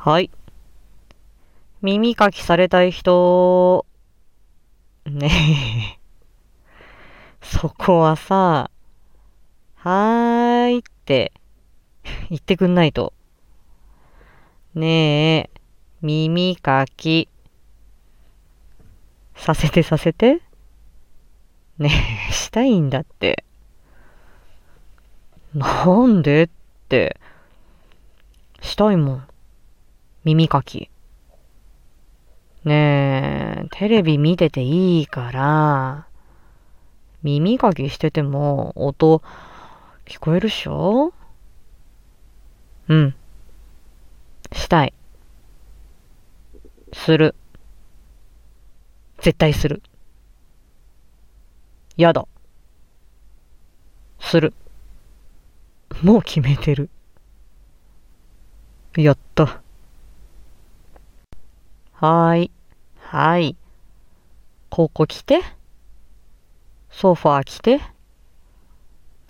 はい。耳かきされたい人、ねえ。そこはさ、はーいって言ってくんないと。ねえ、耳かき。させてさせて。ねえ、したいんだって。なんでって。したいもん。耳かき。ねえ、テレビ見てていいから、耳かきしてても音聞こえるっしょ？うん。したい。する。絶対する。やだ。する。もう決めてる。やった。はい。はい。ここ来て。ソファー来て。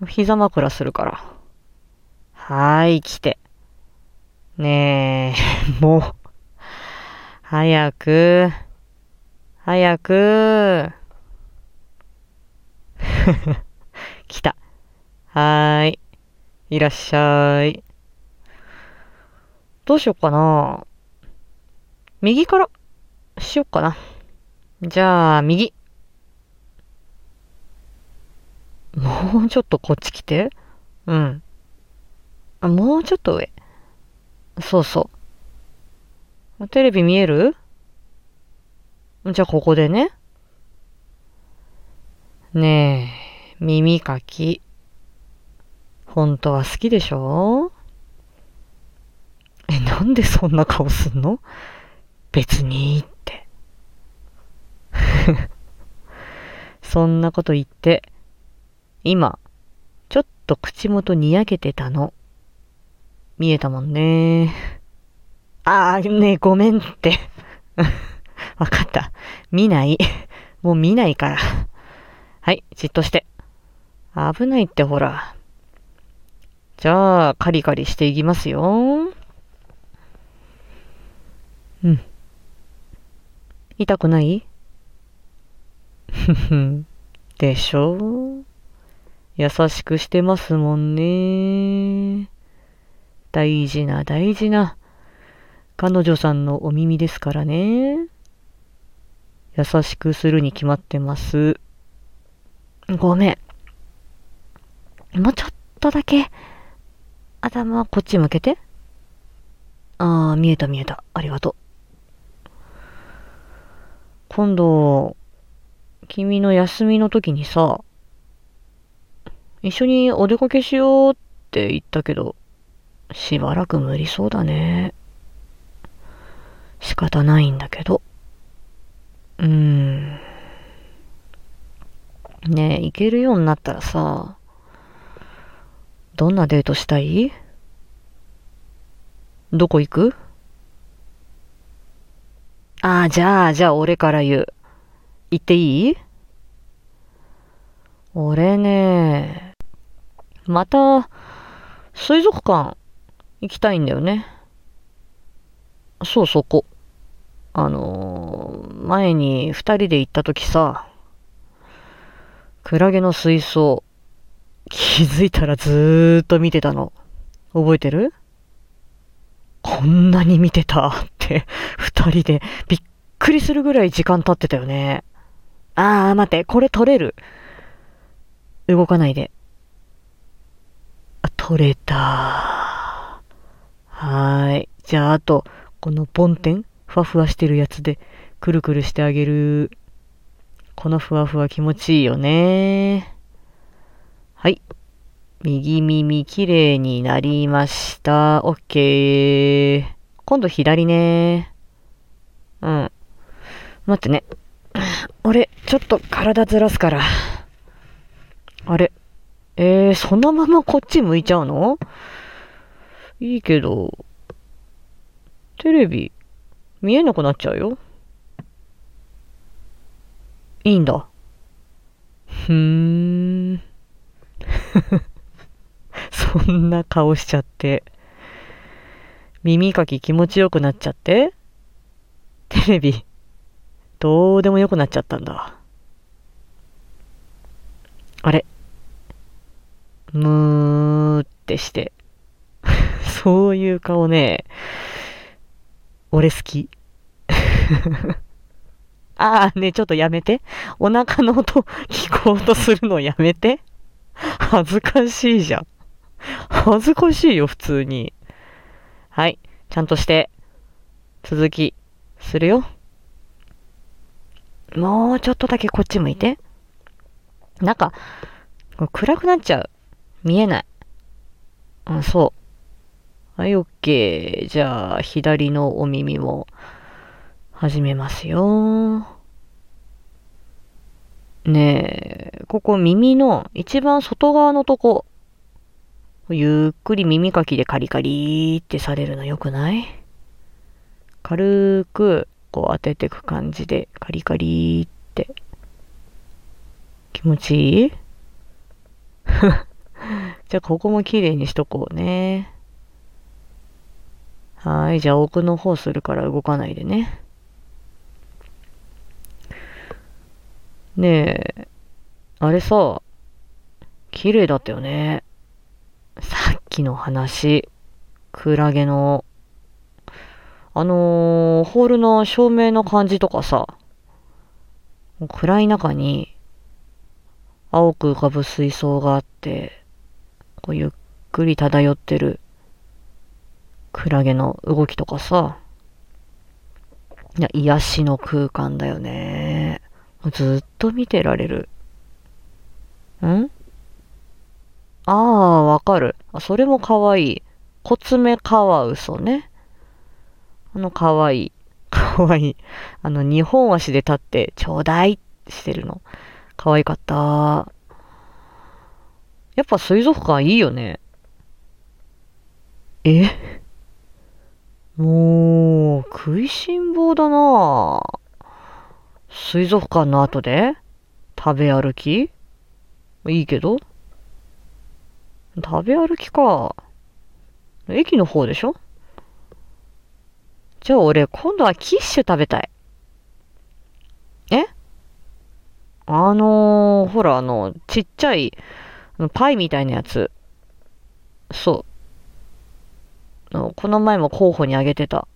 膝枕するから。はーい、来て。ねえ、もう。早く。早く。来た。はーい。いらっしゃい。どうしよっかな。右からしよっかな。じゃあ、右。もうちょっとこっち来て。うん。あ、もうちょっと上。そうそう。テレビ見える？じゃあ、ここでね。ねえ、耳かき。本当は好きでしょ？え、なんでそんな顔すんの？別にいいって。そんなこと言って、今、ちょっと口元にやけてたの。見えたもんね。ああ、ねえ、ごめんって。わかった。見ない。もう見ないから。はい、じっとして。危ないってほら。じゃあ、カリカリしていきますよ。うん。痛くない？ふふ。でしょ？う優しくしてますもんね。大事な大事な彼女さんのお耳ですからね。優しくするに決まってます。ごめん。もうちょっとだけ頭こっち向けて。ああ、見えた見えた。ありがとう。今度、君の休みの時にさ、一緒にお出かけしようって言ったけど、しばらく無理そうだね。仕方ないんだけど。うーん。ねえ、行けるようになったらさ、どんなデートしたい？どこ行く？ああ、じゃあ、じゃあ俺から言う。言っていい？俺ね、また、水族館行きたいんだよね。そうそこ。あのー前に二人で行った時さ、クラゲの水槽、気づいたらずーっと見てたの。覚えてる？こんなに見てたって、二人でびっくりするぐらい時間経ってたよね。あー、待って、これ取れる？動かないで。あ、取れた。はーい。じゃあ、あと、このボンテン、ふわふわしてるやつで、くるくるしてあげる。このふわふわ気持ちいいよね。はい。右耳きれいになりました。オッケー。今度左ね。うん。待ってね。俺、ちょっと体ずらすから。あれ？えー、そのままこっち向いちゃうの？いいけど、テレビ、見えなくなっちゃうよ。いいんだ。ふーん。そんな顔しちゃって。耳かき気持ちよくなっちゃってテレビ、どうでもよくなっちゃったんだ。あれむーってして。そういう顔ね、俺好き。ああ、ね、ちょっとやめて。お腹の音聞こうとするのやめて。恥ずかしいじゃん。恥ずかしいよ、普通に。はい。ちゃんとして、続き、するよ。もうちょっとだけこっち向いて。なんか、暗くなっちゃう。見えない。あ、そう。はい、オッケー。じゃあ、左のお耳も始めますよ。ねえ、ここ耳の一番外側のとこ、ゆっくり耳かきでカリカリってされるのよくない？軽くこう当ててく感じでカリカリって気持ちいい？じゃあここも綺麗にしとこうね。はい。じゃあ奥の方するから動かないでね。ねえ、あれさ、綺麗だったよね。さっきの話、クラゲの、あのー、ホールの照明の感じとかさ、暗い中に、青く浮かぶ水槽があって、こうゆっくり漂ってるクラゲの動きとかさ、いや、癒しの空間だよね。ずっと見てられる。ん？ああ、わかる。それもかわいい。コツメカワウソね。あの、かわいい。かわいい。あの、二本足で立って、ちょうだいしてるの。かわいかった。やっぱ水族館いいよね。え？もう、食いしん坊だな水族館の後で？食べ歩き？いいけど食べ歩きか。駅の方でしょ？じゃあ俺、今度はキッシュ食べたい。え？あのー、ほら、あの、ちっちゃい、パイみたいなやつ。そう。この前も候補にあげてた。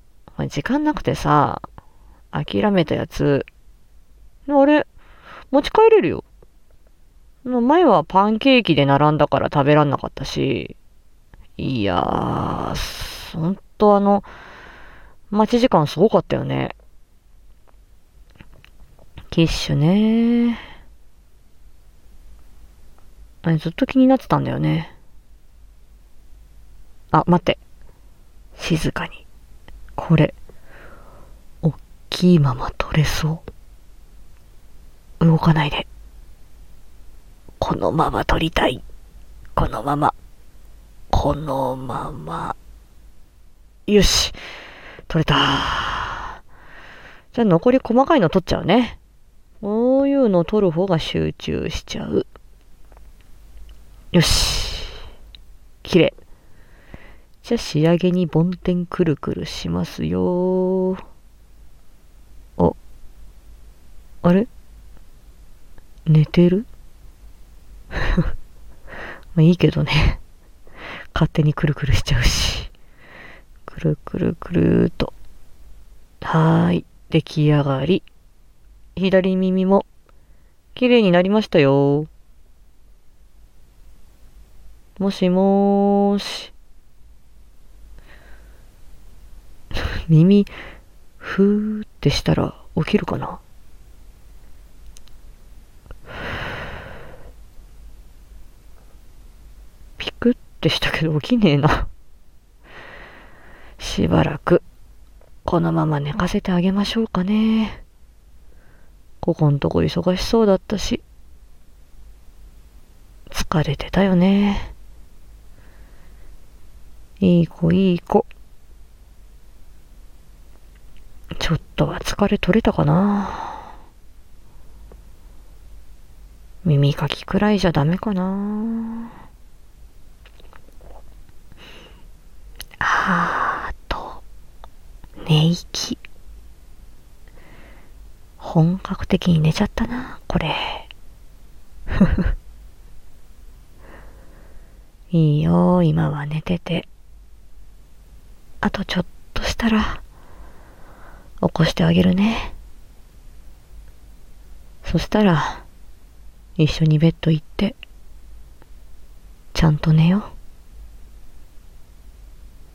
時間なくてさ、諦めたやつ。あれ、持ち帰れるよ。前はパンケーキで並んだから食べらんなかったし、いやー、ほんとあの、待ち時間すごかったよね。キッシュねあれずっと気になってたんだよね。あ、待って。静かに。これ、おっきいまま取れそう。動かないで。このまま取りたい。このまま。このまま。よし。取れた。じゃあ残り細かいの取っちゃうね。こういうの取る方が集中しちゃう。よし。綺麗。じゃあ仕上げに梵天くるくるしますよ。あ、あれ？寝てる？まあいいけどね。勝手にくるくるしちゃうし。くるくるくるーと。はーい。出来上がり。左耳も綺麗になりましたよ。もしもーし。耳、ふーってしたら起きるかな？ピクってしたけど起きねえな。しばらく、このまま寝かせてあげましょうかね。ここんとこ忙しそうだったし、疲れてたよね。いい子いい子。ちょっとは疲れ取れたかな。耳かきくらいじゃダメかな。あ、寝息。本格的に寝ちゃったな、これ。ふふ。いいよ、今は寝てて。あとちょっとしたら、起こしてあげるね。そしたら、一緒にベッド行って、ちゃんと寝よう。